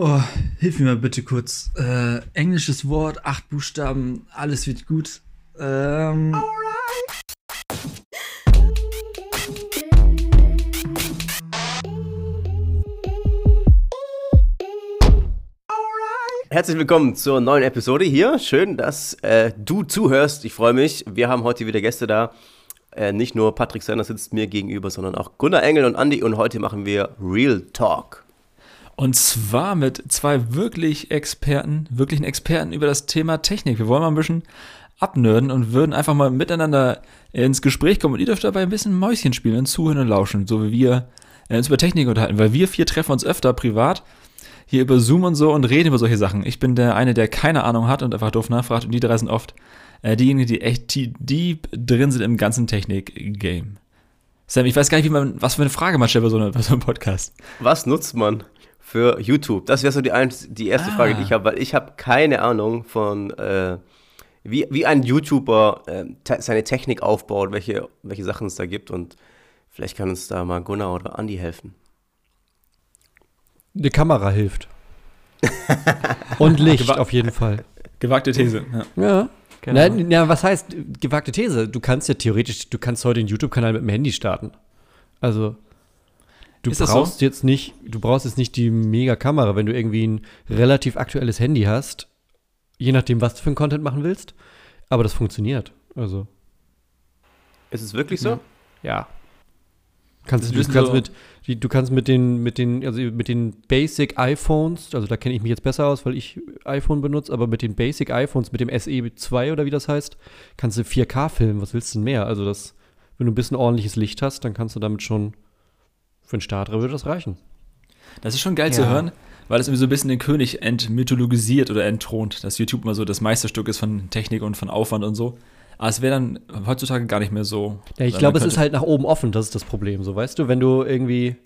Oh, hilf mir mal bitte kurz. Äh, englisches Wort, acht Buchstaben, alles wird gut. Ähm. Herzlich willkommen zur neuen Episode hier. Schön, dass äh, du zuhörst. Ich freue mich. Wir haben heute wieder Gäste da. Äh, nicht nur Patrick Sender sitzt mir gegenüber, sondern auch Gunnar Engel und Andi. Und heute machen wir Real Talk. Und zwar mit zwei wirklich Experten, wirklichen Experten über das Thema Technik. Wir wollen mal ein bisschen abnörden und würden einfach mal miteinander ins Gespräch kommen. Und ihr dürft dabei ein bisschen Mäuschen spielen und zuhören und lauschen, so wie wir äh, uns über Technik unterhalten. Weil wir vier treffen uns öfter privat hier über Zoom und so und reden über solche Sachen. Ich bin der eine, der keine Ahnung hat und einfach doof nachfragt und die drei sind oft äh, diejenigen, die echt deep drin sind im ganzen Technik-Game. Sam, ich weiß gar nicht, wie man, was für eine Frage man stellt bei so, einer, bei so einem Podcast. Was nutzt man für YouTube? Das wäre so die, ein, die erste ah. Frage, die ich habe, weil ich habe keine Ahnung von, äh, wie, wie ein YouTuber äh, te seine Technik aufbaut, welche, welche Sachen es da gibt und vielleicht kann uns da mal Gunnar oder Andi helfen. Eine Kamera hilft. Und Licht Gewa auf jeden Fall. Gewagte These. Ja. ja. Genau. Nein, ja, was heißt gewagte These? Du kannst ja theoretisch, du kannst heute den YouTube-Kanal mit dem Handy starten. Also du Ist brauchst so? jetzt nicht, du brauchst jetzt nicht die Mega-Kamera, wenn du irgendwie ein relativ aktuelles Handy hast, je nachdem, was du für einen Content machen willst. Aber das funktioniert. Also. Ist es wirklich so? Ja. Kannst, du, du kannst so mit, du kannst mit den, mit den, also mit den Basic iPhones, also da kenne ich mich jetzt besser aus, weil ich iPhone benutze, aber mit den Basic iPhones, mit dem SE2 oder wie das heißt, kannst du 4K filmen. Was willst du denn mehr? Also das, wenn du ein bisschen ordentliches Licht hast, dann kannst du damit schon, für einen Starter würde das reichen. Das ist schon geil ja. zu hören, weil das irgendwie so ein bisschen den König entmythologisiert oder entthront, dass YouTube immer so das Meisterstück ist von Technik und von Aufwand und so. Aber es wäre dann heutzutage gar nicht mehr so. Ja, ich glaube, es ist halt nach oben offen, das ist das Problem. So, weißt du, wenn du irgendwie.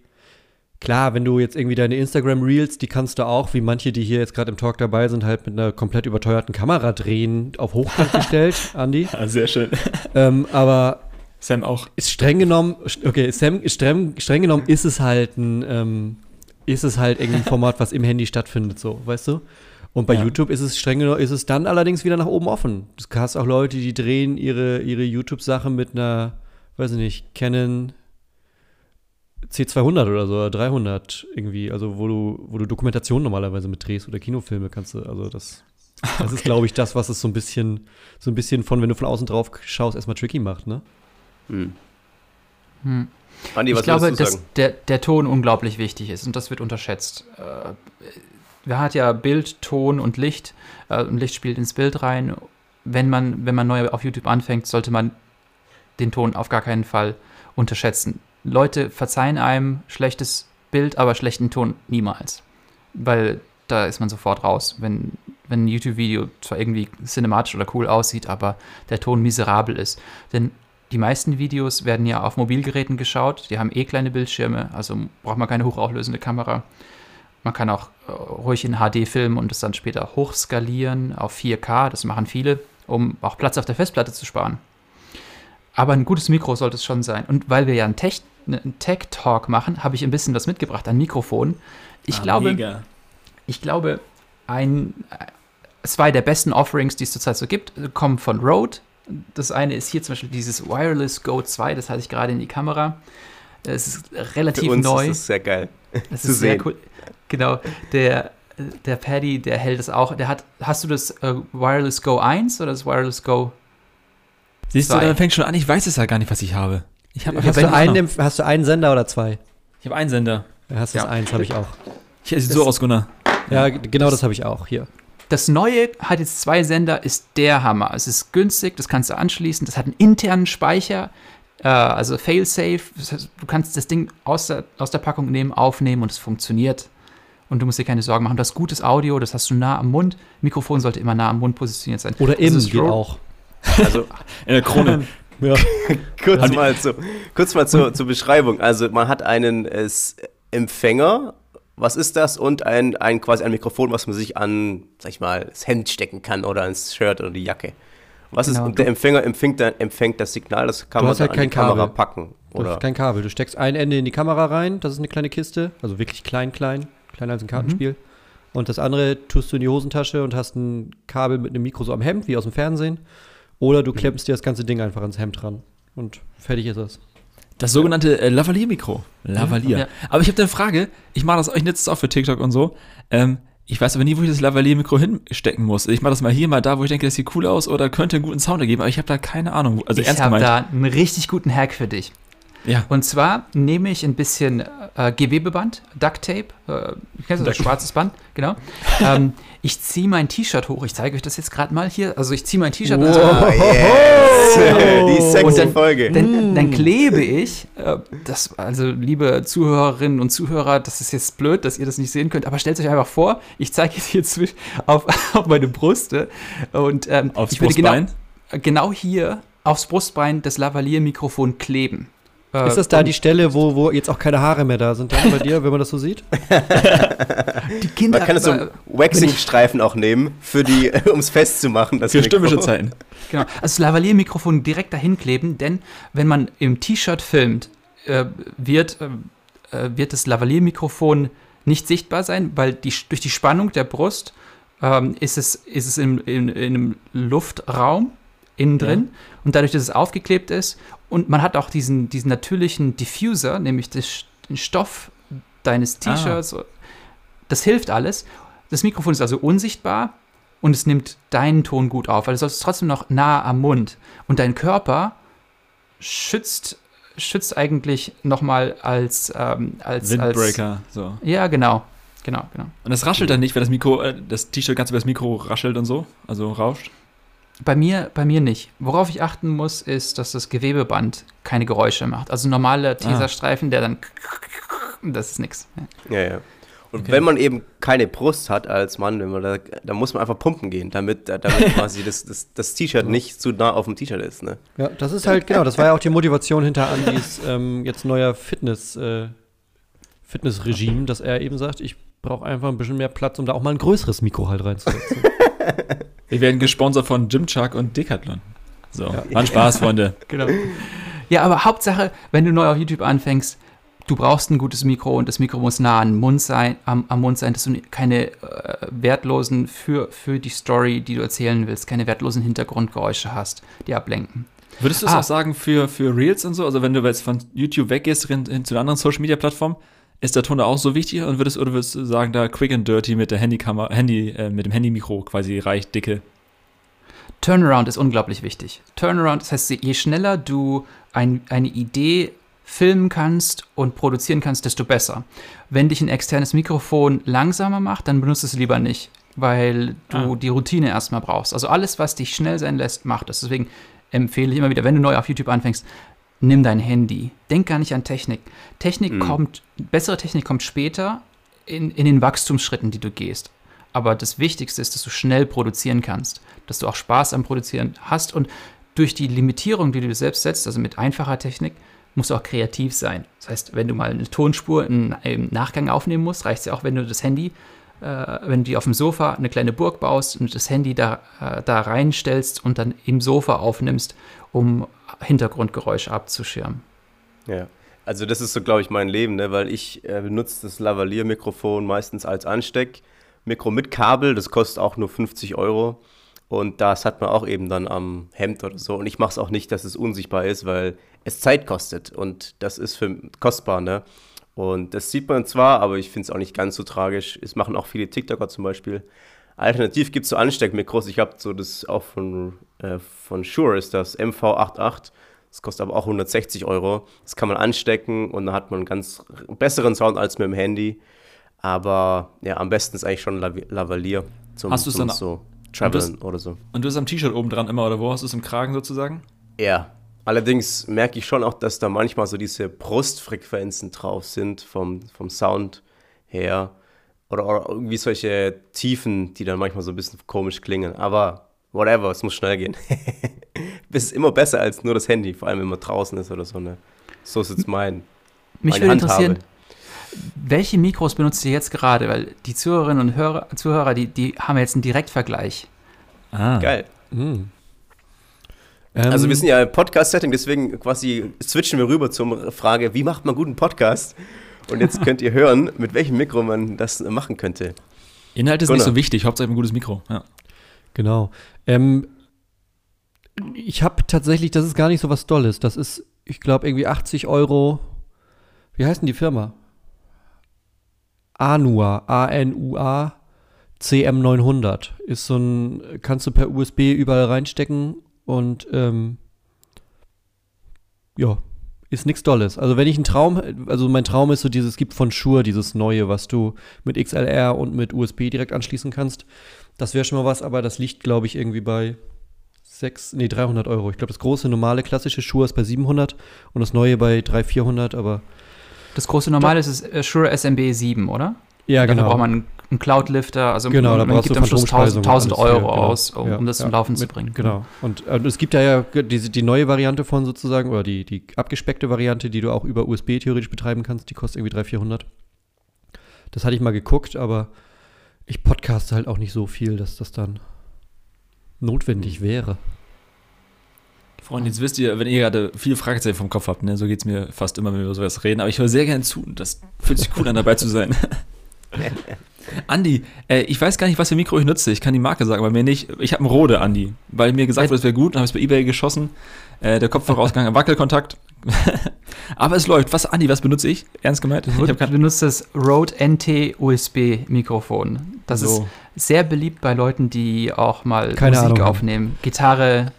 Klar, wenn du jetzt irgendwie deine Instagram-Reels, die kannst du auch, wie manche, die hier jetzt gerade im Talk dabei sind, halt mit einer komplett überteuerten Kamera drehen, auf Hochkant gestellt, Andi. Ja, sehr schön. Ähm, aber Sam auch. Ist streng genommen, okay, Sam, streng, streng genommen ist es halt ein, ähm, ist es halt irgendwie ein Format, was im Handy stattfindet, so, weißt du? Und bei ja. YouTube ist es streng genommen, ist es dann allerdings wieder nach oben offen. Du hast auch Leute, die drehen ihre, ihre YouTube-Sache mit einer, weiß ich nicht, Canon C200 oder so, oder 300 irgendwie, also wo du, wo du Dokumentation normalerweise mit drehst oder Kinofilme kannst du, also das, das okay. ist, glaube ich, das, was es so ein bisschen, so ein bisschen von, wenn du von außen drauf schaust, erstmal tricky macht, ne? Hm. Hm. Andi, ich glaube, dass der, der Ton unglaublich wichtig ist und das wird unterschätzt. Äh, wir hat ja Bild, Ton und Licht. Äh, und Licht spielt ins Bild rein. Wenn man, wenn man neu auf YouTube anfängt, sollte man den Ton auf gar keinen Fall unterschätzen. Leute verzeihen einem schlechtes Bild, aber schlechten Ton niemals. Weil da ist man sofort raus. Wenn, wenn ein YouTube-Video zwar irgendwie cinematisch oder cool aussieht, aber der Ton miserabel ist. Denn die meisten Videos werden ja auf Mobilgeräten geschaut. Die haben eh kleine Bildschirme, also braucht man keine hochauflösende Kamera. Man kann auch äh, ruhig in HD filmen und es dann später hochskalieren auf 4K. Das machen viele, um auch Platz auf der Festplatte zu sparen. Aber ein gutes Mikro sollte es schon sein. Und weil wir ja einen Tech-Talk Tech machen, habe ich ein bisschen was mitgebracht an Mikrofon. Ich ah, glaube, mega. ich glaube, ein, äh, zwei der besten Offerings, die es zurzeit so gibt, kommen von Rode. Das eine ist hier zum Beispiel dieses Wireless Go 2, das halte ich gerade in die Kamera. Es ist relativ Für uns neu. Das ist sehr geil. Das ist sehr cool. Genau, der, der Paddy, der hält es auch. Der hat, hast du das äh, Wireless Go 1 oder das Wireless Go Siehst 2? du, dann fängt schon an, ich weiß es ja gar nicht, was ich habe. Ich hab, hast, du einen, hast du einen Sender oder zwei? Ich habe einen Sender. Ja, hast du ja. eins, habe ich auch. Ich sieht so aus, Gunnar. Ja, genau das habe ich auch hier. Das neue hat jetzt zwei Sender, ist der Hammer. Es ist günstig, das kannst du anschließen. Das hat einen internen Speicher, äh, also Failsafe. Das heißt, du kannst das Ding aus der, aus der Packung nehmen, aufnehmen und es funktioniert. Und du musst dir keine Sorgen machen. Du hast gutes Audio, das hast du nah am Mund. Mikrofon sollte immer nah am Mund positioniert sein. Oder also im geht auch. Also in der Krone. Ja. kurz, mal zu, kurz mal zur, zur Beschreibung. Also man hat einen äh, Empfänger, was ist das? Und ein, ein quasi ein Mikrofon, was man sich an, sag ich mal, das Hemd stecken kann oder ans Shirt oder die Jacke. Was genau, ist, und der Empfänger empfängt, empfängt das Signal, das kann man halt an die Kamera packen. Oder? Du hast kein Kabel. Du steckst ein Ende in die Kamera rein, das ist eine kleine Kiste, also wirklich klein, klein, kleiner als ein Kartenspiel. Mhm. Und das andere tust du in die Hosentasche und hast ein Kabel mit einem Mikro so am Hemd, wie aus dem Fernsehen. Oder du klemmst dir das ganze Ding einfach ans Hemd ran. Und fertig ist es. Das sogenannte äh, Lavalier-Mikro. Lavalier. Ja. Aber ich habe eine Frage. Ich mache das, ich nutze es auch für TikTok und so. Ähm, ich weiß aber nie, wo ich das Lavalier-Mikro hinstecken muss. Ich mache das mal hier, mal da, wo ich denke, das sieht cool aus oder könnte einen guten Sound ergeben, aber ich habe da keine Ahnung. Also ich habe da einen richtig guten Hack für dich. Ja. Und zwar nehme ich ein bisschen äh, Gewebeband, Duct Tape, äh, kennst du das, schwarzes Band, genau. ähm, ich ziehe mein T-Shirt hoch, ich zeige euch das jetzt gerade mal hier. Also ich ziehe mein T-Shirt wow, hoch. Yes. Die sexy dann, Folge. Dann, dann klebe ich, äh, das, also liebe Zuhörerinnen und Zuhörer, das ist jetzt blöd, dass ihr das nicht sehen könnt, aber stellt euch einfach vor, ich zeige jetzt hier auf, auf meine Brüste und ähm, Aufs ich würde genau, genau hier aufs Brustbein das Lavalier-Mikrofon kleben. Äh, ist das da die Stelle, wo, wo jetzt auch keine Haare mehr da sind, dann bei dir, wenn man das so sieht? die Kinder. Man kann so einen Waxing-Streifen auch nehmen, für die, um es festzumachen. Das für stimmische Zeiten. Genau. Also das Lavalier-Mikrofon direkt dahin kleben, denn wenn man im T-Shirt filmt, äh, wird, äh, wird das Lavalier-Mikrofon nicht sichtbar sein, weil die, durch die Spannung der Brust ähm, ist es, ist es in, in, in einem Luftraum innen drin. Ja. Und dadurch, dass es aufgeklebt ist und man hat auch diesen, diesen natürlichen Diffuser, nämlich den Stoff deines ah. T-Shirts. Ah. Das hilft alles. Das Mikrofon ist also unsichtbar und es nimmt deinen Ton gut auf, weil es ist trotzdem noch nah am Mund. Und dein Körper schützt, schützt eigentlich nochmal als, ähm, als Windbreaker. Als, so. Ja, genau. Genau, genau. Und es raschelt dann nicht, wenn das Mikro, äh, das T-Shirt ganz über das Mikro raschelt und so, also rauscht? Bei mir, bei mir nicht. Worauf ich achten muss, ist, dass das Gewebeband keine Geräusche macht. Also normaler Teserstreifen, ah. der dann das ist nix. Ja, ja. Und okay. wenn man eben keine Brust hat als Mann, wenn man da, dann muss man einfach pumpen gehen, damit, damit quasi das, das, das T-Shirt nicht zu nah auf dem T-Shirt ist. Ne? Ja, das ist halt, genau, das war ja auch die Motivation hinter Andys ähm, jetzt neuer Fitness, äh, Fitnessregime, dass er eben sagt, ich brauche einfach ein bisschen mehr Platz, um da auch mal ein größeres Mikro halt reinzusetzen. Wir werden gesponsert von Gymchuck und Decathlon. So, ja. war ein Spaß, Freunde. genau. Ja, aber Hauptsache, wenn du neu auf YouTube anfängst, du brauchst ein gutes Mikro und das Mikro muss nah am Mund sein, am, am Mund sein, dass du keine äh, wertlosen für, für die Story, die du erzählen willst, keine wertlosen Hintergrundgeräusche hast, die ablenken. Würdest du es ah. auch sagen für, für Reels und so? Also wenn du jetzt von YouTube weggehst hin, hin zu einer anderen Social Media Plattform, ist der Ton da auch so wichtig und würdest, oder würdest du sagen, da quick and dirty mit der Handykamera, Handy, äh, mit dem Handymikro quasi reicht, dicke? Turnaround ist unglaublich wichtig. Turnaround, das heißt, je schneller du ein, eine Idee filmen kannst und produzieren kannst, desto besser. Wenn dich ein externes Mikrofon langsamer macht, dann benutzt es lieber nicht, weil du ah. die Routine erstmal brauchst. Also alles, was dich schnell sein lässt, macht es. Deswegen empfehle ich immer wieder, wenn du neu auf YouTube anfängst, nimm dein Handy. Denk gar nicht an Technik. Technik mhm. kommt, bessere Technik kommt später in, in den Wachstumsschritten, die du gehst. Aber das Wichtigste ist, dass du schnell produzieren kannst, dass du auch Spaß am Produzieren hast und durch die Limitierung, die du selbst setzt, also mit einfacher Technik, musst du auch kreativ sein. Das heißt, wenn du mal eine Tonspur im Nachgang aufnehmen musst, reicht es ja auch, wenn du das Handy, äh, wenn du dir auf dem Sofa eine kleine Burg baust und das Handy da, äh, da reinstellst und dann im Sofa aufnimmst, um Hintergrundgeräusche abzuschirmen. Ja. Also das ist so, glaube ich, mein Leben, ne? weil ich äh, benutze das Lavalier-Mikrofon meistens als Ansteckmikro mit Kabel, das kostet auch nur 50 Euro und das hat man auch eben dann am Hemd oder so und ich mache es auch nicht, dass es unsichtbar ist, weil es Zeit kostet und das ist für kostbar, ne? Und das sieht man zwar, aber ich finde es auch nicht ganz so tragisch. Es machen auch viele TikToker zum Beispiel. Alternativ gibt es so Ansteckmikros. Ich habe so das auch von, äh, von Shure ist das MV88. Das kostet aber auch 160 Euro. Das kann man anstecken und dann hat man einen ganz besseren Sound als mit dem Handy. Aber ja, am besten ist eigentlich schon Lavalier zum, hast zum dann, so Traveln oder so. Und du hast am T-Shirt oben dran immer, oder wo hast du es im Kragen sozusagen? Ja. Allerdings merke ich schon auch, dass da manchmal so diese Brustfrequenzen drauf sind vom, vom Sound her. Oder, oder irgendwie solche Tiefen, die dann manchmal so ein bisschen komisch klingen. Aber whatever, es muss schnell gehen. es ist immer besser als nur das Handy, vor allem wenn man draußen ist oder so. Ne? So ist jetzt mein. Mich würde interessieren, welche Mikros benutzt ihr jetzt gerade? Weil die Zuhörerinnen und Hörer, Zuhörer, die, die haben jetzt einen Direktvergleich. Ah. Geil. Mhm. Also wir sind ja im Podcast-Setting, deswegen quasi switchen wir rüber zur Frage, wie macht man guten Podcast? Und jetzt könnt ihr hören, mit welchem Mikro man das machen könnte. Inhalt ist Gunnar. nicht so wichtig, Hauptsache ein gutes Mikro. Ja. Genau. Ähm, ich habe tatsächlich, das ist gar nicht so was Dolles. Das ist, ich glaube, irgendwie 80 Euro. Wie heißt denn die Firma? Anua, A-N-U-A, CM900. Ist so ein, kannst du per USB überall reinstecken und ähm, ja, ist nichts Dolles. Also wenn ich einen Traum, also mein Traum ist so dieses, es gibt von Shure dieses neue, was du mit XLR und mit USB direkt anschließen kannst. Das wäre schon mal was, aber das liegt, glaube ich, irgendwie bei 6, nee, 300 Euro. Ich glaube, das große, normale, klassische Shure ist bei 700 und das neue bei 300, 400, aber das große Normale ist äh, Shure SMB 7, oder? Ja, genau. Da braucht man einen Cloud-Lifter, also genau, man, man gibt am Schluss 1000, 1000 Euro genau. aus, um, ja, um das ja, zum Laufen mit, zu bringen. Genau. Und äh, es gibt da ja die, die neue Variante von sozusagen, oder die, die abgespeckte Variante, die du auch über USB theoretisch betreiben kannst, die kostet irgendwie 300, 400. Das hatte ich mal geguckt, aber ich podcaste halt auch nicht so viel, dass das dann notwendig wäre. Freunde, jetzt wisst ihr, wenn ihr gerade viele Fragezeichen vom Kopf habt, ne, so geht es mir fast immer, wenn wir über sowas reden, aber ich höre sehr gerne zu. Das fühlt sich cool an, dabei zu sein. Andi, äh, ich weiß gar nicht, was für Mikro ich nutze. Ich kann die Marke sagen, aber mir nicht. Ich habe ein Rode, Andi, weil mir gesagt wurde, es wäre gut, dann habe ich es bei Ebay geschossen. Äh, der Kopf vorausgegangen, Wackelkontakt. aber es läuft. Was, Andi, was benutze ich? Ernst gemeint? Ich habe benutzt das Rode NT USB Mikrofon. Das so. ist sehr beliebt bei Leuten, die auch mal Keine Musik Ahnung. aufnehmen. Gitarre,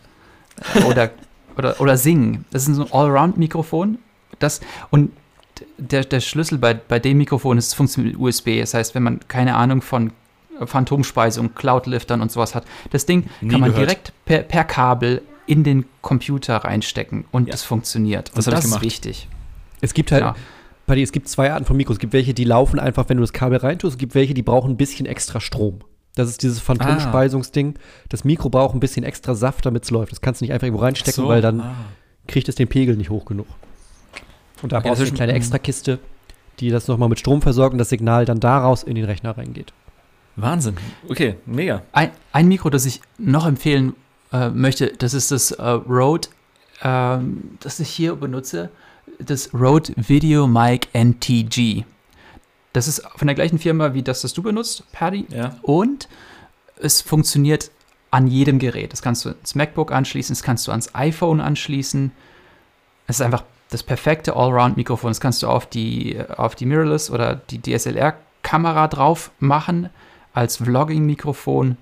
oder, oder, oder singen. Das ist ein Allround-Mikrofon. Das, und der, der Schlüssel bei, bei dem Mikrofon ist, es funktioniert mit USB. Das heißt, wenn man keine Ahnung von Phantomspeisung, Cloudliftern und sowas hat, das Ding Nie kann man gehört. direkt per, per Kabel in den Computer reinstecken und es funktioniert. Das, das ist wichtig. Es gibt halt, ja. Buddy, es gibt zwei Arten von Mikros. Es gibt welche, die laufen einfach, wenn du das Kabel reintust. Es gibt welche, die brauchen ein bisschen extra Strom. Das ist dieses Phantomspeisungsding. Ah. Das Mikro braucht ein bisschen extra Saft, damit es läuft. Das kannst du nicht einfach irgendwo reinstecken, so. weil dann ah. kriegt es den Pegel nicht hoch genug. Und da okay, brauchst du eine kleine Extrakiste, die das nochmal mit Strom versorgt und das Signal dann daraus in den Rechner reingeht. Wahnsinn. Okay, mega. Ein, ein Mikro, das ich noch empfehlen äh, möchte, das ist das äh, Rode, äh, das ich hier benutze, das Rode Video Mic NTG. Das ist von der gleichen Firma wie das, das du benutzt, Paddy. Ja. Und es funktioniert an jedem Gerät. Das kannst du ins MacBook anschließen, das kannst du ans iPhone anschließen. Es ist einfach das perfekte Allround-Mikrofon. Das kannst du auf die, auf die Mirrorless oder die DSLR-Kamera drauf machen als Vlogging-Mikrofon.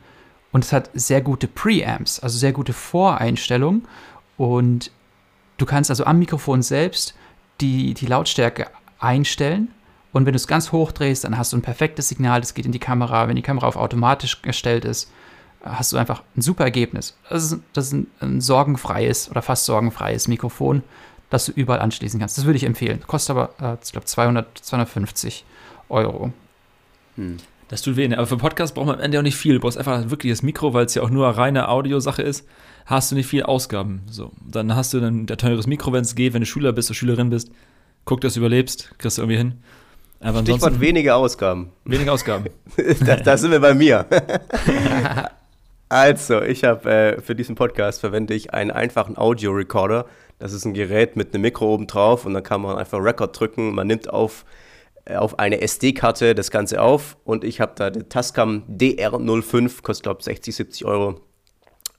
Und es hat sehr gute Preamps, also sehr gute Voreinstellungen. Und du kannst also am Mikrofon selbst die, die Lautstärke einstellen und wenn du es ganz hoch drehst, dann hast du ein perfektes Signal, das geht in die Kamera. Wenn die Kamera auf automatisch gestellt ist, hast du einfach ein super Ergebnis. Das ist, das ist ein, ein, sorgenfreies oder fast sorgenfreies Mikrofon, das du überall anschließen kannst. Das würde ich empfehlen. Kostet aber, äh, ich glaube, 200, 250 Euro. Hm. Das tut weh, ne? aber für Podcast braucht man am Ende auch nicht viel. Du brauchst einfach wirklich das Mikro, weil es ja auch nur reine Audiosache ist. Hast du nicht viel Ausgaben. So, dann hast du ein teures Mikro, wenn es geht, wenn du Schüler bist oder Schülerin bist. Guck, dass du überlebst, kriegst du irgendwie hin. Aber Stichwort wenige Ausgaben. Wenige Ausgaben. da, da, sind wir bei mir. also, ich habe äh, für diesen Podcast verwende ich einen einfachen Audio-Recorder. Das ist ein Gerät mit einem Mikro oben drauf und dann kann man einfach Record drücken. Man nimmt auf, äh, auf eine SD-Karte das Ganze auf und ich habe da den Tascam DR05, kostet glaube ich 60, 70 Euro.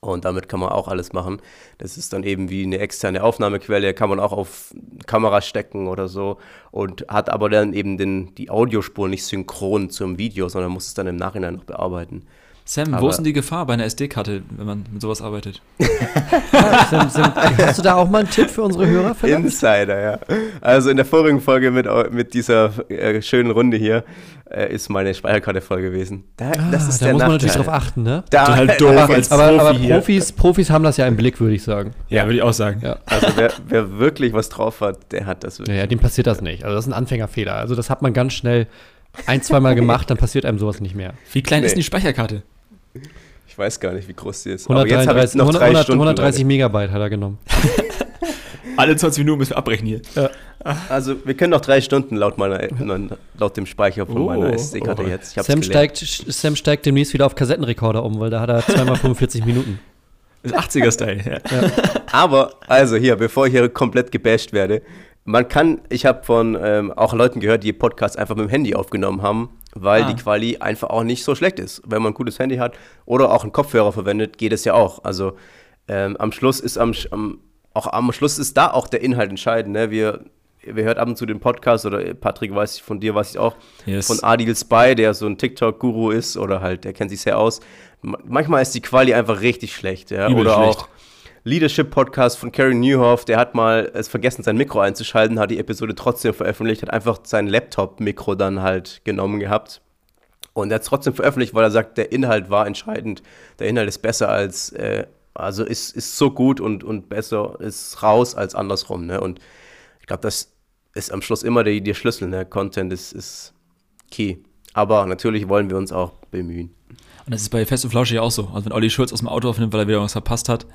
Und damit kann man auch alles machen. Das ist dann eben wie eine externe Aufnahmequelle, kann man auch auf Kamera stecken oder so. Und hat aber dann eben den, die Audiospur nicht synchron zum Video, sondern muss es dann im Nachhinein noch bearbeiten. Sam, Aber wo ist denn die Gefahr bei einer SD-Karte, wenn man mit sowas arbeitet? Sam, Sam, hast du da auch mal einen Tipp für unsere Hörer? Vielleicht? Insider, ja. Also in der vorigen Folge mit, mit dieser äh, schönen Runde hier äh, ist meine Speicherkarte voll gewesen. Da, ah, das ist da muss man natürlich drauf achten, ne? Da, Total doof aber, als aber, aber Profis, Profis haben das ja im Blick, würde ich sagen. Ja, würde ich auch sagen. Ja. Also wer, wer, wirklich was drauf hat, der hat das wirklich. Ja, ja, dem passiert das nicht. Also das ist ein Anfängerfehler. Also das hat man ganz schnell ein, zweimal gemacht, dann passiert einem sowas nicht mehr. Wie klein nee. ist denn die Speicherkarte? Ich weiß gar nicht, wie groß die ist. 133, 100, 130 Megabyte hat er genommen. Alle 20 Minuten müssen wir abbrechen hier. Ja. Also wir können noch drei Stunden laut meiner laut dem Speicher von oh, meiner SD-Karte oh. jetzt. Sam steigt, Sam steigt demnächst wieder auf Kassettenrekorder um, weil da hat er zweimal 45 Minuten. Das 80er-Style, ja. ja. Aber, also hier, bevor ich hier komplett gebasht werde, man kann, ich habe von ähm, auch Leuten gehört, die Podcasts einfach mit dem Handy aufgenommen haben weil ah. die Quali einfach auch nicht so schlecht ist. Wenn man ein gutes Handy hat oder auch einen Kopfhörer verwendet, geht es ja auch. Also ähm, am Schluss ist am, am, auch am Schluss ist da auch der Inhalt entscheidend. Ne? Wir, wir hört ab und zu den Podcast oder Patrick weiß ich von dir, weiß ich auch, yes. von Adil Spy, der so ein TikTok-Guru ist oder halt, der kennt sich sehr aus. Manchmal ist die Quali einfach richtig schlecht, ja. Übel oder schlecht. auch Leadership-Podcast von Karen Newhoff, der hat mal es vergessen, sein Mikro einzuschalten, hat die Episode trotzdem veröffentlicht, hat einfach sein Laptop-Mikro dann halt genommen gehabt. Und er hat es trotzdem veröffentlicht, weil er sagt, der Inhalt war entscheidend. Der Inhalt ist besser als, äh, also ist, ist so gut und, und besser ist raus als andersrum. Ne? Und ich glaube, das ist am Schluss immer der, der Schlüssel. Ne? Content ist, ist key. Aber natürlich wollen wir uns auch bemühen. Und das ist bei Fest und Flauschig auch so. Also wenn Olli Schulz aus dem Auto aufnimmt, weil er wieder was verpasst hat,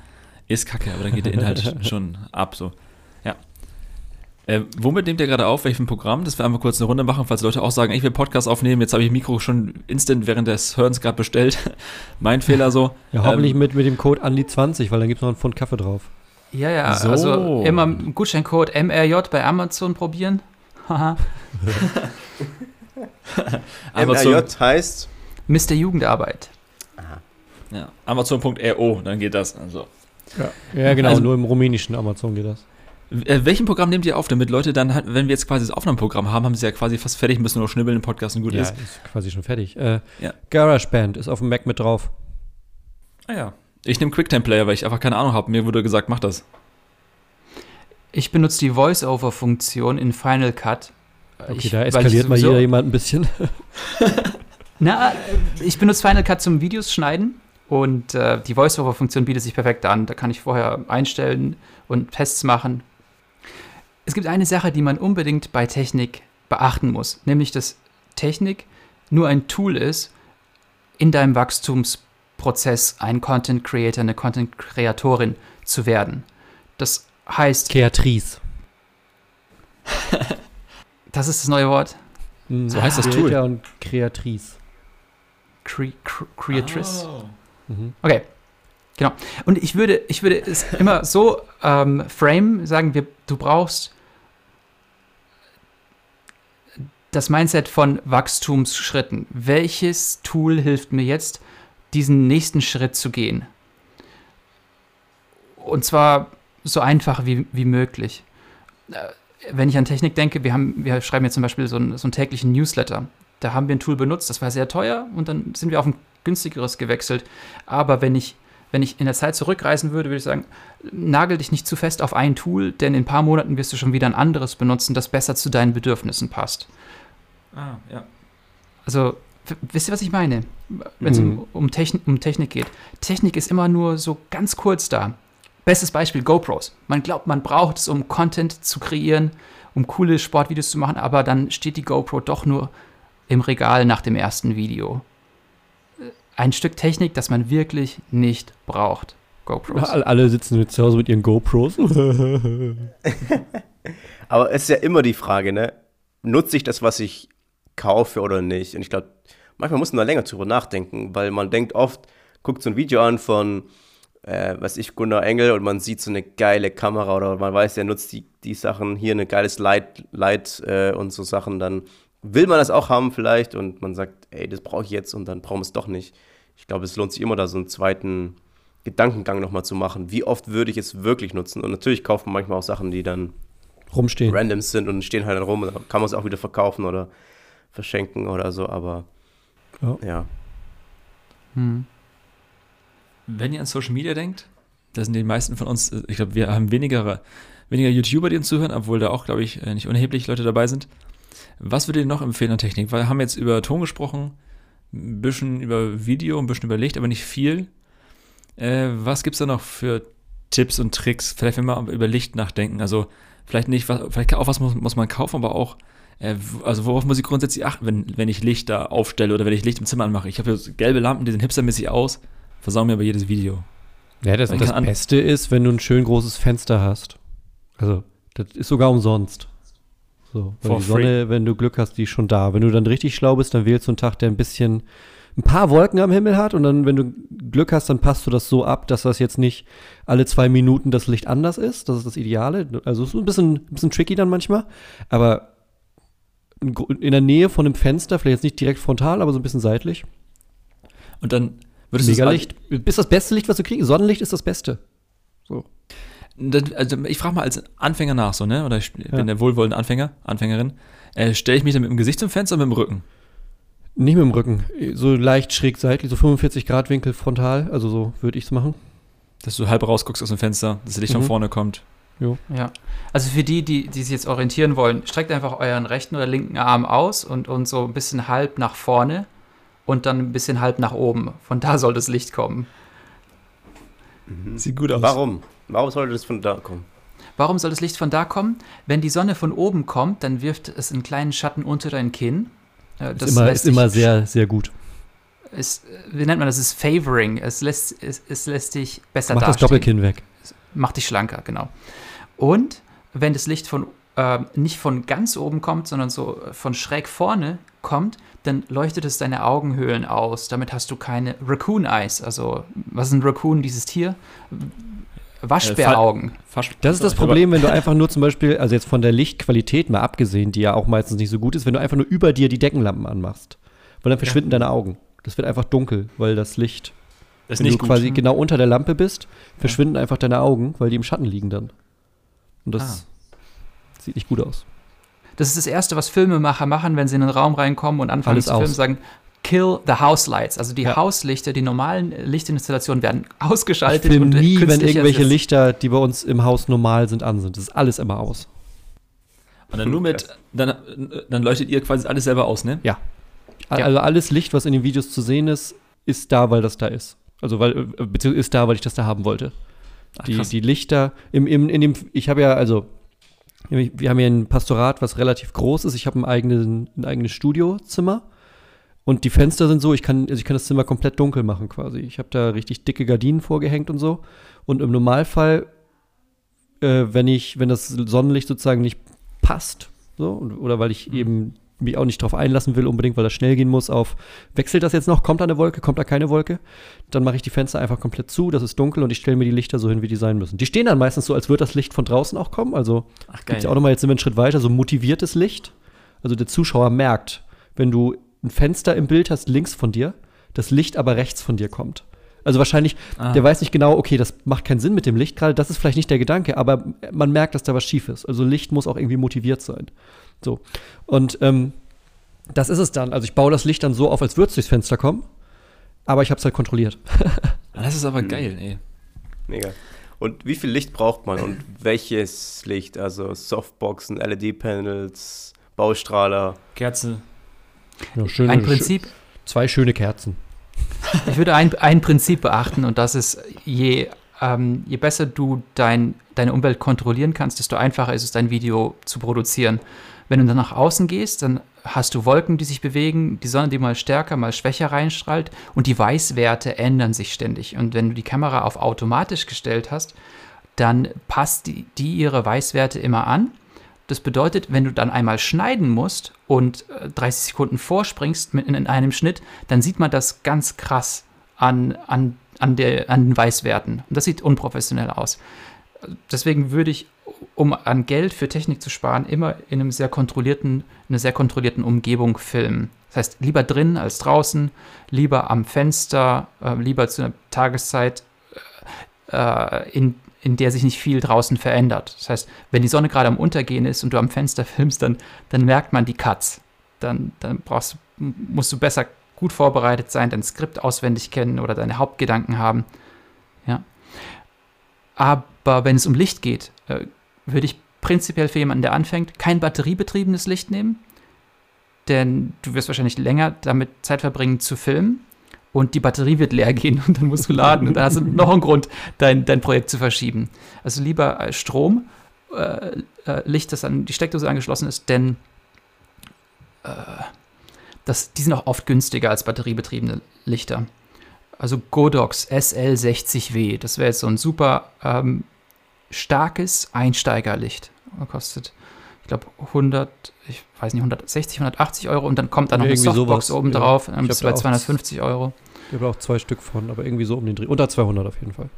ist kacke, aber dann geht der Inhalt schon ab. So. Ja. Äh, womit nehmt ihr gerade auf? Welchem Programm? Das wir einfach kurz eine Runde machen, falls Leute auch sagen, ich will Podcast aufnehmen, jetzt habe ich Mikro schon instant während des Hörens gerade bestellt. mein Fehler so. Ja, hoffentlich ähm, mit, mit dem Code Andi20, weil dann gibt es noch einen Pfund Kaffee drauf. Ja, ja, so. also immer Gutscheincode MRJ bei Amazon probieren. Haha. MRJ heißt? Mr. Jugendarbeit. Aha. Ja, Amazon.ro, dann geht das. Also. Ja, ja genau, also, nur im rumänischen Amazon geht das. Äh, welchen Programm nehmt ihr auf, damit Leute dann, wenn wir jetzt quasi das Aufnahmeprogramm haben, haben sie ja quasi fast fertig, müssen nur noch schnibbeln im Podcast und gut ja, ist. Ja, ist quasi schon fertig. Äh, ja. GarageBand ist auf dem Mac mit drauf. Ah ja. Ich nehme QuickTime-Player, weil ich einfach keine Ahnung habe. Mir wurde gesagt, mach das. Ich benutze die Voice-Over-Funktion in Final Cut. Okay, ich, da eskaliert mal hier jemand ein bisschen. Na, ich benutze Final Cut zum Videos schneiden und äh, die Voice-Over-Funktion bietet sich perfekt an. Da kann ich vorher einstellen und Tests machen. Es gibt eine Sache, die man unbedingt bei Technik beachten muss, nämlich dass Technik nur ein Tool ist, in deinem Wachstumsprozess ein Content Creator, eine Content Kreatorin zu werden. Das heißt. Kreatrice. das ist das neue Wort. So heißt das Tool. und Kreatrice. Cre Cre Creatrice. Oh. Mhm. Okay. Genau. Und ich würde, ich würde es immer so ähm, frame, sagen wir, du brauchst das Mindset von Wachstumsschritten. Welches Tool hilft mir jetzt, diesen nächsten Schritt zu gehen? Und zwar so einfach wie, wie möglich. Äh, wenn ich an Technik denke, wir, haben, wir schreiben jetzt zum Beispiel so einen, so einen täglichen Newsletter. Da haben wir ein Tool benutzt, das war sehr teuer und dann sind wir auf ein günstigeres gewechselt. Aber wenn ich, wenn ich in der Zeit zurückreisen würde, würde ich sagen, nagel dich nicht zu fest auf ein Tool, denn in ein paar Monaten wirst du schon wieder ein anderes benutzen, das besser zu deinen Bedürfnissen passt. Ah, ja. Also, wisst ihr, was ich meine? Wenn es mhm. um, um, Techn um Technik geht. Technik ist immer nur so ganz kurz da. Bestes Beispiel GoPros. Man glaubt, man braucht es, um Content zu kreieren, um coole Sportvideos zu machen, aber dann steht die GoPro doch nur im Regal nach dem ersten Video ein Stück Technik, das man wirklich nicht braucht. GoPros. Alle sitzen jetzt zu Hause mit ihren GoPros. Aber es ist ja immer die Frage, ne? Nutze ich das, was ich kaufe oder nicht? Und ich glaube, manchmal muss man da länger drüber nachdenken, weil man denkt oft, guckt so ein Video an von, äh, was ich, Gunnar Engel und man sieht so eine geile Kamera oder man weiß, er nutzt die, die Sachen, hier ein geiles Light, Light äh, und so Sachen, dann will man das auch haben vielleicht und man sagt, ey, das brauche ich jetzt und dann brauchen wir es doch nicht. Ich glaube, es lohnt sich immer da so einen zweiten Gedankengang nochmal zu machen. Wie oft würde ich es wirklich nutzen? Und natürlich kauft man manchmal auch Sachen, die dann rumstehen. random sind und stehen halt dann rum. Da kann man es auch wieder verkaufen oder verschenken oder so, aber ja. ja. Hm. Wenn ihr an Social Media denkt, da sind die meisten von uns, ich glaube, wir haben weniger, weniger YouTuber, die uns zuhören, obwohl da auch, glaube ich, nicht unerheblich Leute dabei sind. Was würdet ihr noch empfehlen an Technik? Weil wir haben jetzt über Ton gesprochen, ein bisschen über Video, ein bisschen über Licht, aber nicht viel. Äh, was gibt es da noch für Tipps und Tricks? Vielleicht, wenn wir über Licht nachdenken. Also, vielleicht nicht, was, vielleicht auch was muss, muss man kaufen, aber auch, äh, also worauf muss ich grundsätzlich achten, wenn, wenn ich Licht da aufstelle oder wenn ich Licht im Zimmer anmache? Ich habe so gelbe Lampen, die sehen hipstermäßig aus, versauen mir aber jedes Video. Ja, das, das Beste ist, wenn du ein schön großes Fenster hast. Also, das ist sogar umsonst. So, weil die Sonne, wenn du Glück hast, die ist schon da. Wenn du dann richtig schlau bist, dann wählst du einen Tag, der ein bisschen ein paar Wolken am Himmel hat und dann, wenn du Glück hast, dann passt du das so ab, dass das jetzt nicht alle zwei Minuten das Licht anders ist. Das ist das Ideale. Also es ist ein bisschen, ein bisschen tricky dann manchmal. Aber in der Nähe von einem Fenster, vielleicht jetzt nicht direkt frontal, aber so ein bisschen seitlich. Und dann würdest Mega Licht. Ist das beste Licht, was du kriegst? Sonnenlicht ist das Beste. So. Also ich frage mal als Anfänger nach, so, ne? Oder ich ja. bin der wohlwollende Anfänger, Anfängerin. Äh, Stelle ich mich dann mit dem Gesicht zum Fenster oder mit dem Rücken? Nicht mit dem Rücken. So leicht schräg seitlich, so 45 Grad Winkel frontal. Also so würde ich es machen. Dass du halb rausguckst aus dem Fenster, dass das Licht mhm. von vorne kommt. Jo. Ja. Also für die, die, die sich jetzt orientieren wollen, streckt einfach euren rechten oder linken Arm aus und, und so ein bisschen halb nach vorne und dann ein bisschen halb nach oben. Von da soll das Licht kommen. Mhm. Sieht gut aus. Warum? Warum sollte das von da kommen? Warum soll das Licht von da kommen? Wenn die Sonne von oben kommt, dann wirft es einen kleinen Schatten unter dein Kinn das ist immer, ist immer sehr, sehr gut. Ist, wie nennt man das? Es ist Favoring. Es lässt, es, es lässt dich besser Macht dastehen. das Doppelkinn weg. Macht dich schlanker, genau. Und wenn das Licht von äh, nicht von ganz oben kommt, sondern so von schräg vorne kommt, dann leuchtet es deine Augenhöhlen aus. Damit hast du keine Raccoon Eyes. Also, was ist ein Raccoon, dieses Tier? Waschbäraugen. Äh, das ist das Problem, wenn du einfach nur zum Beispiel, also jetzt von der Lichtqualität mal abgesehen, die ja auch meistens nicht so gut ist, wenn du einfach nur über dir die Deckenlampen anmachst. Weil dann verschwinden ja. deine Augen. Das wird einfach dunkel, weil das Licht. Das wenn du gut. quasi genau unter der Lampe bist, verschwinden ja. einfach deine Augen, weil die im Schatten liegen dann. Und das ah. sieht nicht gut aus. Das ist das Erste, was Filmemacher machen, wenn sie in einen Raum reinkommen und anfangen Alles zu filmen, sagen, Kill the House Lights. Also die ja. Hauslichter, die normalen Lichtinstallationen werden ausgeschaltet. Ich und nie, wenn irgendwelche Lichter, die bei uns im Haus normal sind, an sind. Das ist alles immer aus. Und dann nur mit, dann, dann leuchtet ihr quasi alles selber aus, ne? Ja. Also alles Licht, was in den Videos zu sehen ist, ist da, weil das da ist. Also weil, äh, beziehungsweise ist da, weil ich das da haben wollte. Ach, die, die Lichter, im, im, in dem, ich habe ja, also, wir haben hier ein Pastorat, was relativ groß ist. Ich habe ein, eigenen, ein eigenes Studiozimmer und die Fenster sind so, ich kann, also ich kann das Zimmer komplett dunkel machen quasi. Ich habe da richtig dicke Gardinen vorgehängt und so. Und im Normalfall, äh, wenn ich, wenn das Sonnenlicht sozusagen nicht passt, so, oder weil ich mhm. eben mich auch nicht drauf einlassen will, unbedingt, weil das schnell gehen muss, auf wechselt das jetzt noch, kommt da eine Wolke, kommt da keine Wolke, dann mache ich die Fenster einfach komplett zu, das ist dunkel und ich stelle mir die Lichter so hin, wie die sein müssen. Die stehen dann meistens so, als würde das Licht von draußen auch kommen. Also gibt es ja auch nochmal, jetzt sind wir einen Schritt weiter, so motiviertes Licht. Also der Zuschauer merkt, wenn du ein Fenster im Bild hast links von dir, das Licht aber rechts von dir kommt. Also wahrscheinlich, ah. der weiß nicht genau, okay, das macht keinen Sinn mit dem Licht gerade, das ist vielleicht nicht der Gedanke, aber man merkt, dass da was schief ist. Also Licht muss auch irgendwie motiviert sein. So. Und ähm, das ist es dann. Also ich baue das Licht dann so auf, als würde es durchs Fenster kommen, aber ich habe es halt kontrolliert. das ist aber geil, ey. Mega. Und wie viel Licht braucht man und welches Licht? Also Softboxen, LED-Panels, Baustrahler. Kerze. Ja, schöne, ein Prinzip. Sch zwei schöne Kerzen. Ich würde ein, ein Prinzip beachten und das ist, je, ähm, je besser du dein, deine Umwelt kontrollieren kannst, desto einfacher ist es, dein Video zu produzieren. Wenn du dann nach außen gehst, dann hast du Wolken, die sich bewegen, die Sonne, die mal stärker, mal schwächer reinstrahlt und die Weißwerte ändern sich ständig. Und wenn du die Kamera auf automatisch gestellt hast, dann passt die, die ihre Weißwerte immer an das bedeutet, wenn du dann einmal schneiden musst und 30 äh, Sekunden vorspringst mit in einem Schnitt, dann sieht man das ganz krass an, an, an, der, an den Weißwerten. Und das sieht unprofessionell aus. Deswegen würde ich, um an Geld für Technik zu sparen, immer in einem sehr kontrollierten, einer sehr kontrollierten Umgebung filmen. Das heißt, lieber drin als draußen, lieber am Fenster, äh, lieber zu einer Tageszeit, äh, in in der sich nicht viel draußen verändert. Das heißt, wenn die Sonne gerade am Untergehen ist und du am Fenster filmst, dann, dann merkt man die Cuts. Dann, dann brauchst, musst du besser gut vorbereitet sein, dein Skript auswendig kennen oder deine Hauptgedanken haben. Ja. Aber wenn es um Licht geht, äh, würde ich prinzipiell für jemanden, der anfängt, kein batteriebetriebenes Licht nehmen, denn du wirst wahrscheinlich länger damit Zeit verbringen zu filmen und die Batterie wird leer gehen und dann musst du laden und dann hast du noch einen Grund, dein, dein Projekt zu verschieben. Also lieber äh, Strom, äh, äh, Licht, das an die Steckdose angeschlossen ist, denn äh, das, die sind auch oft günstiger als batteriebetriebene Lichter. Also Godox SL60W, das wäre jetzt so ein super ähm, starkes Einsteigerlicht. Kostet, ich glaube, 100, ich weiß nicht, 160, 180 Euro und dann kommt da noch eine Softbox sowas. oben ja. drauf, dann bist du bei 250 Euro. Ich habe auch zwei Stück von, aber irgendwie so um den Dreh. Unter 200 auf jeden Fall.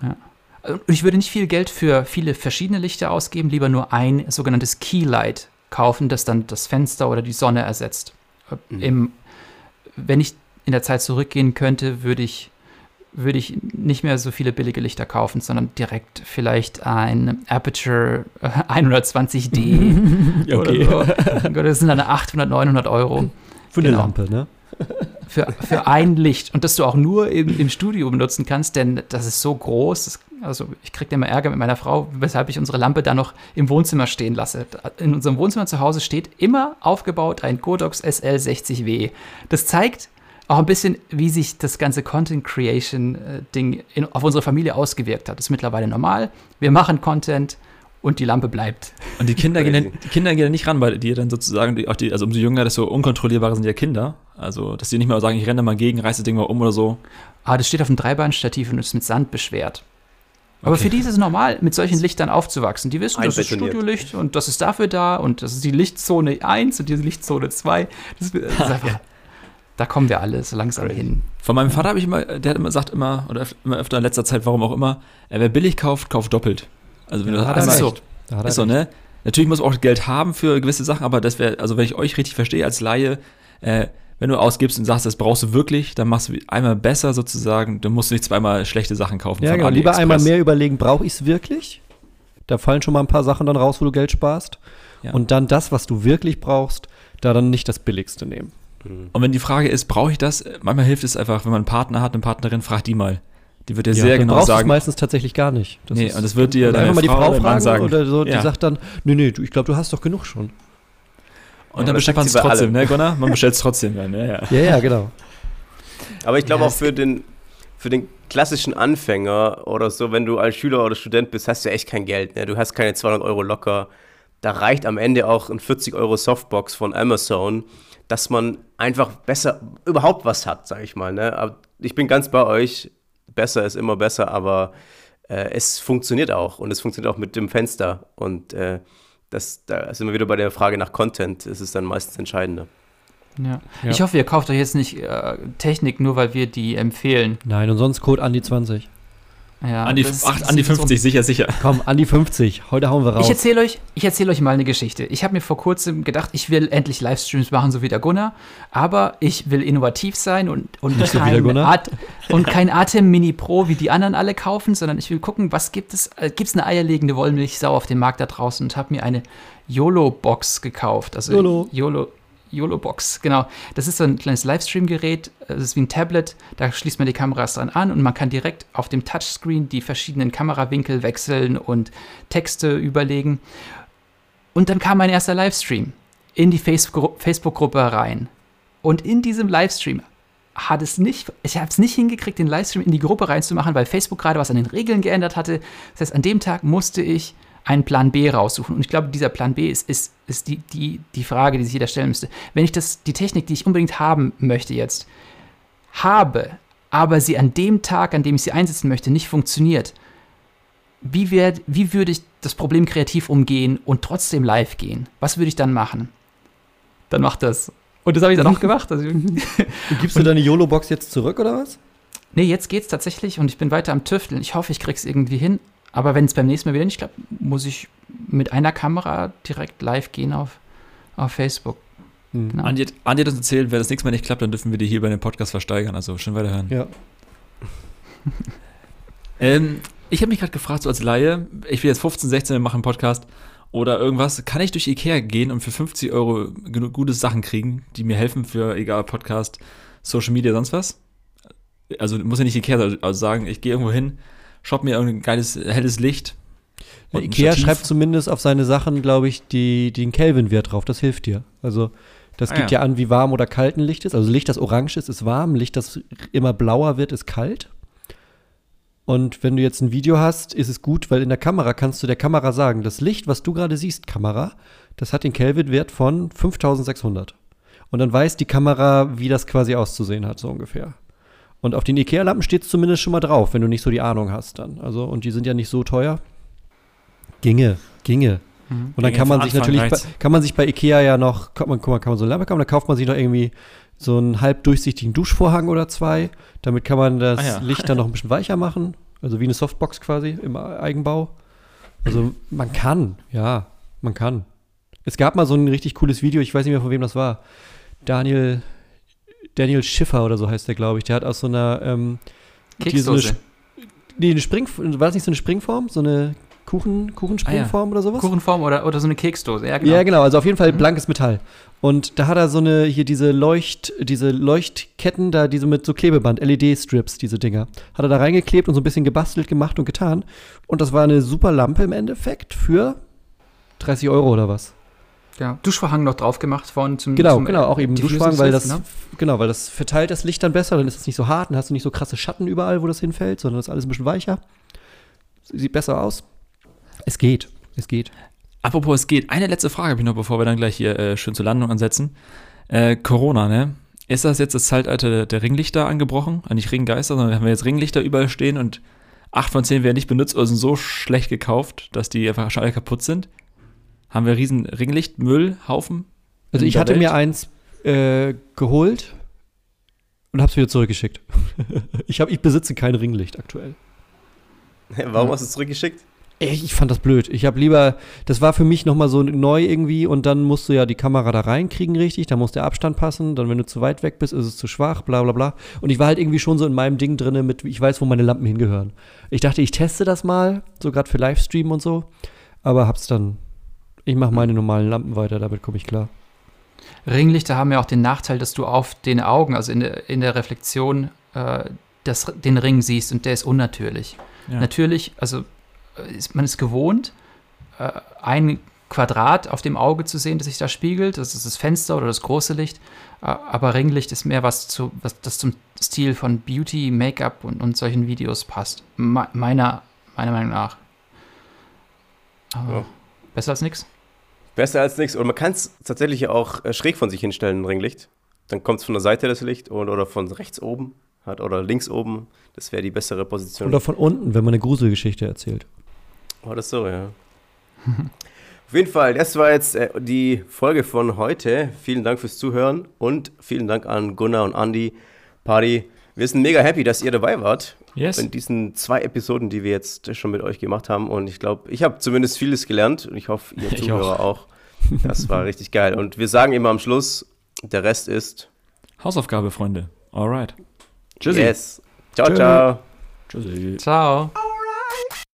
Ja. Und ich würde nicht viel Geld für viele verschiedene Lichter ausgeben, lieber nur ein sogenanntes Keylight kaufen, das dann das Fenster oder die Sonne ersetzt. Mhm. Im, wenn ich in der Zeit zurückgehen könnte, würde ich, würde ich nicht mehr so viele billige Lichter kaufen, sondern direkt vielleicht ein Aperture 120D okay. oder so. Das sind dann 800, 900 Euro. Für eine genau. Lampe, ne? Für, für ein Licht und das du auch nur im, im Studio benutzen kannst, denn das ist so groß. Das, also ich kriege immer Ärger mit meiner Frau, weshalb ich unsere Lampe da noch im Wohnzimmer stehen lasse. In unserem Wohnzimmer zu Hause steht immer aufgebaut ein Godox SL60W. Das zeigt auch ein bisschen, wie sich das ganze Content Creation äh, Ding in, auf unsere Familie ausgewirkt hat. Das ist mittlerweile normal. Wir machen Content und die Lampe bleibt. Und die Kinder gehen, dann, die Kinder gehen nicht ran bei dir dann sozusagen, die, auch die, also umso jünger, desto unkontrollierbarer sind ja Kinder. Also, dass die nicht mehr sagen, ich renne mal gegen, reiße das Ding mal um oder so. Ah, das steht auf einem Dreibeinstativ und ist mit Sand beschwert. Aber okay. für die ist es normal, mit solchen Lichtern aufzuwachsen. Die wissen, das ist Studiolicht und das ist dafür da und das ist die Lichtzone 1 und diese Lichtzone 2. Das ist, das ist einfach, da kommen wir alle so langsam hin. Von meinem Vater habe ich immer, der hat immer sagt immer, oder immer öfter in letzter Zeit, warum auch immer, wer billig kauft, kauft doppelt. Also wenn ja, du hat einmal, so, da ist so, ne? Natürlich muss man auch Geld haben für gewisse Sachen, aber das wäre, also wenn ich euch richtig verstehe als Laie, äh, wenn du ausgibst und sagst, das brauchst du wirklich, dann machst du einmal besser sozusagen, dann musst du nicht zweimal schlechte Sachen kaufen. Ja, genau. Lieber einmal mehr überlegen, brauche ich es wirklich? Da fallen schon mal ein paar Sachen dann raus, wo du Geld sparst. Ja. Und dann das, was du wirklich brauchst, da dann nicht das Billigste nehmen. Und wenn die Frage ist, brauche ich das? Manchmal hilft es einfach, wenn man einen Partner hat, eine Partnerin, frag die mal. Die wird dir ja, sehr genau brauchst sagen. Du meistens tatsächlich gar nicht. Das nee, ist, und das wird dir einfach mal die Frau, Frau fragen sagen. oder so, ja. die sagt dann, nee, nee, du, ich glaube, du hast doch genug schon. Und ja, dann bestellt man es trotzdem, ne, Gunnar? Man bestellt es trotzdem dann, ne? ja. Ja, ja, genau. Aber ich glaube auch für den, für den klassischen Anfänger oder so, wenn du als Schüler oder Student bist, hast du echt kein Geld. Ne? Du hast keine 200 Euro locker. Da reicht am Ende auch ein 40 Euro Softbox von Amazon dass man einfach besser überhaupt was hat, sage ich mal. Ne? Aber ich bin ganz bei euch. Besser ist immer besser, aber äh, es funktioniert auch und es funktioniert auch mit dem Fenster. Und äh, das, da sind wir wieder bei der Frage nach Content. Das ist dann meistens entscheidender. Ja. ja. Ich hoffe, ihr kauft euch jetzt nicht äh, Technik, nur weil wir die empfehlen. Nein, und sonst Code an die 20. Ja, an die, ach, an die 50, so sicher, sicher. Komm, an die 50. Heute hauen wir raus. Ich erzähle euch, erzähl euch mal eine Geschichte. Ich habe mir vor kurzem gedacht, ich will endlich Livestreams machen, so wie der Gunnar. Aber ich will innovativ sein und, und, Nicht kein, so At und kein Atem Mini Pro, wie die anderen alle kaufen, sondern ich will gucken, was gibt es. Äh, gibt es eine eierlegende Wollmilchsau auf dem Markt da draußen und habe mir eine YOLO-Box gekauft. Also YOLO. YOLO YOLO-Box, genau. Das ist so ein kleines Livestream-Gerät, das ist wie ein Tablet, da schließt man die Kameras dran an und man kann direkt auf dem Touchscreen die verschiedenen Kamerawinkel wechseln und Texte überlegen. Und dann kam mein erster Livestream in die Facebook-Gruppe rein. Und in diesem Livestream hat es nicht, ich habe es nicht hingekriegt, den Livestream in die Gruppe reinzumachen, weil Facebook gerade was an den Regeln geändert hatte. Das heißt, an dem Tag musste ich einen Plan B raussuchen. Und ich glaube, dieser Plan B ist, ist, ist die, die, die Frage, die sich jeder stellen müsste. Wenn ich das, die Technik, die ich unbedingt haben möchte jetzt, habe, aber sie an dem Tag, an dem ich sie einsetzen möchte, nicht funktioniert, wie, werd, wie würde ich das Problem kreativ umgehen und trotzdem live gehen? Was würde ich dann machen? Dann mach das. Und das habe ich dann auch gemacht. Also, Gibst du deine YOLO-Box jetzt zurück oder was? Nee, jetzt geht's tatsächlich und ich bin weiter am Tüfteln. Ich hoffe, ich krieg's irgendwie hin. Aber wenn es beim nächsten Mal wieder nicht klappt, muss ich mit einer Kamera direkt live gehen auf, auf Facebook. Mhm. Genau. Andi, Andi hat uns erzählt, wenn das nächste Mal nicht klappt, dann dürfen wir die hier bei dem Podcast versteigern. Also schön weiterhören. Ja. ähm, ich habe mich gerade gefragt, so als Laie, ich will jetzt 15, 16, wir machen einen Podcast oder irgendwas, kann ich durch Ikea gehen und für 50 Euro gute Sachen kriegen, die mir helfen für, egal, Podcast, Social Media, sonst was? Also muss ja nicht Ikea also sagen, ich gehe irgendwo hin, shop mir irgendein geiles, helles Licht. Ikea schreibt zumindest auf seine Sachen, glaube ich, die, den Kelvin-Wert drauf. Das hilft dir. Also, das ah, gibt ja. ja an, wie warm oder kalt ein Licht ist. Also, Licht, das orange ist, ist warm. Licht, das immer blauer wird, ist kalt. Und wenn du jetzt ein Video hast, ist es gut, weil in der Kamera kannst du der Kamera sagen, das Licht, was du gerade siehst, Kamera, das hat den Kelvin-Wert von 5600. Und dann weiß die Kamera, wie das quasi auszusehen hat, so ungefähr. Und auf den Ikea-Lampen steht es zumindest schon mal drauf, wenn du nicht so die Ahnung hast dann. Also, und die sind ja nicht so teuer. Ginge, ginge. Mhm. Und dann kann man sich natürlich, bei, kann man sich bei Ikea ja noch, guck mal, guck mal, kann man so eine Lampe kaufen, dann kauft man sich noch irgendwie so einen halb durchsichtigen Duschvorhang oder zwei. Damit kann man das ah, ja. Licht dann noch ein bisschen weicher machen. Also wie eine Softbox quasi im Eigenbau. Also man kann, ja, man kann. Es gab mal so ein richtig cooles Video, ich weiß nicht mehr, von wem das war. Daniel, Daniel Schiffer oder so heißt der, glaube ich. Der hat aus so einer ähm. So nee, eine Spring, war das nicht so eine Springform? So eine Kuchen, Kuchenspringform ah, ja. oder sowas? Kuchenform oder, oder so eine Keksdose, ja genau. Ja, genau, also auf jeden Fall mhm. blankes Metall. Und da hat er so eine, hier diese Leucht, diese Leuchtketten, da diese mit so Klebeband, LED-Strips, diese Dinger. Hat er da reingeklebt und so ein bisschen gebastelt, gemacht und getan. Und das war eine super Lampe im Endeffekt für 30 Euro oder was. Ja, Duschvorhang noch drauf gemacht von zum Genau, zum, genau, auch eben Duschvorhang, weil das, genau. genau, weil das verteilt das Licht dann besser, dann ist es nicht so hart, dann hast du nicht so krasse Schatten überall, wo das hinfällt, sondern das ist alles ein bisschen weicher. Sieht besser aus. Es geht, es geht. Apropos, es geht. Eine letzte Frage habe ich noch, bevor wir dann gleich hier äh, schön zur Landung ansetzen. Äh, Corona, ne? Ist das jetzt das Zeitalter der, der Ringlichter angebrochen? Äh, nicht Ringgeister, sondern haben wir jetzt Ringlichter überall stehen und acht von zehn werden nicht benutzt oder sind so schlecht gekauft, dass die einfach schon alle kaputt sind? Haben wir riesen Ringlichtmüllhaufen? Also ich hatte Welt? mir eins äh, geholt und hab's wieder zurückgeschickt. ich, hab, ich besitze kein Ringlicht aktuell. Warum hast du es zurückgeschickt? Ich fand das blöd. Ich habe lieber, das war für mich nochmal so neu irgendwie und dann musst du ja die Kamera da reinkriegen, richtig. Da muss der Abstand passen. Dann, wenn du zu weit weg bist, ist es zu schwach, bla bla bla. Und ich war halt irgendwie schon so in meinem Ding drin mit, ich weiß, wo meine Lampen hingehören. Ich dachte, ich teste das mal, so gerade für Livestream und so. Aber hab's dann, ich mache meine normalen Lampen weiter, damit komme ich klar. Ringlichter haben ja auch den Nachteil, dass du auf den Augen, also in der, in der Reflexion, äh, das, den Ring siehst und der ist unnatürlich. Ja. Natürlich, also ist, man ist gewohnt, äh, ein Quadrat auf dem Auge zu sehen, das sich da spiegelt. Das ist das Fenster oder das große Licht. Äh, aber Ringlicht ist mehr was, zu, was das zum Stil von Beauty, Make-up und, und solchen Videos passt. Me meiner, meiner Meinung nach. Aber ja. Besser als nichts. Besser als nichts. Und man kann es tatsächlich auch äh, schräg von sich hinstellen, ein Ringlicht. Dann kommt es von der Seite das Licht oder von rechts oben hat oder links oben. Das wäre die bessere Position. Oder von unten, wenn man eine Gruselgeschichte erzählt. War das so, ja. Auf jeden Fall, das war jetzt äh, die Folge von heute. Vielen Dank fürs Zuhören und vielen Dank an Gunnar und Andy. Party. Wir sind mega happy, dass ihr dabei wart. Yes. In diesen zwei Episoden, die wir jetzt schon mit euch gemacht haben. Und ich glaube, ich habe zumindest vieles gelernt und ich hoffe, ihr Zuhörer auch. auch. Das war richtig geil. Und wir sagen immer am Schluss, der Rest ist Hausaufgabe, Freunde. Alright. Tschüssi. Yes. Ciao, Tschö. ciao. Tschüssi. Ciao.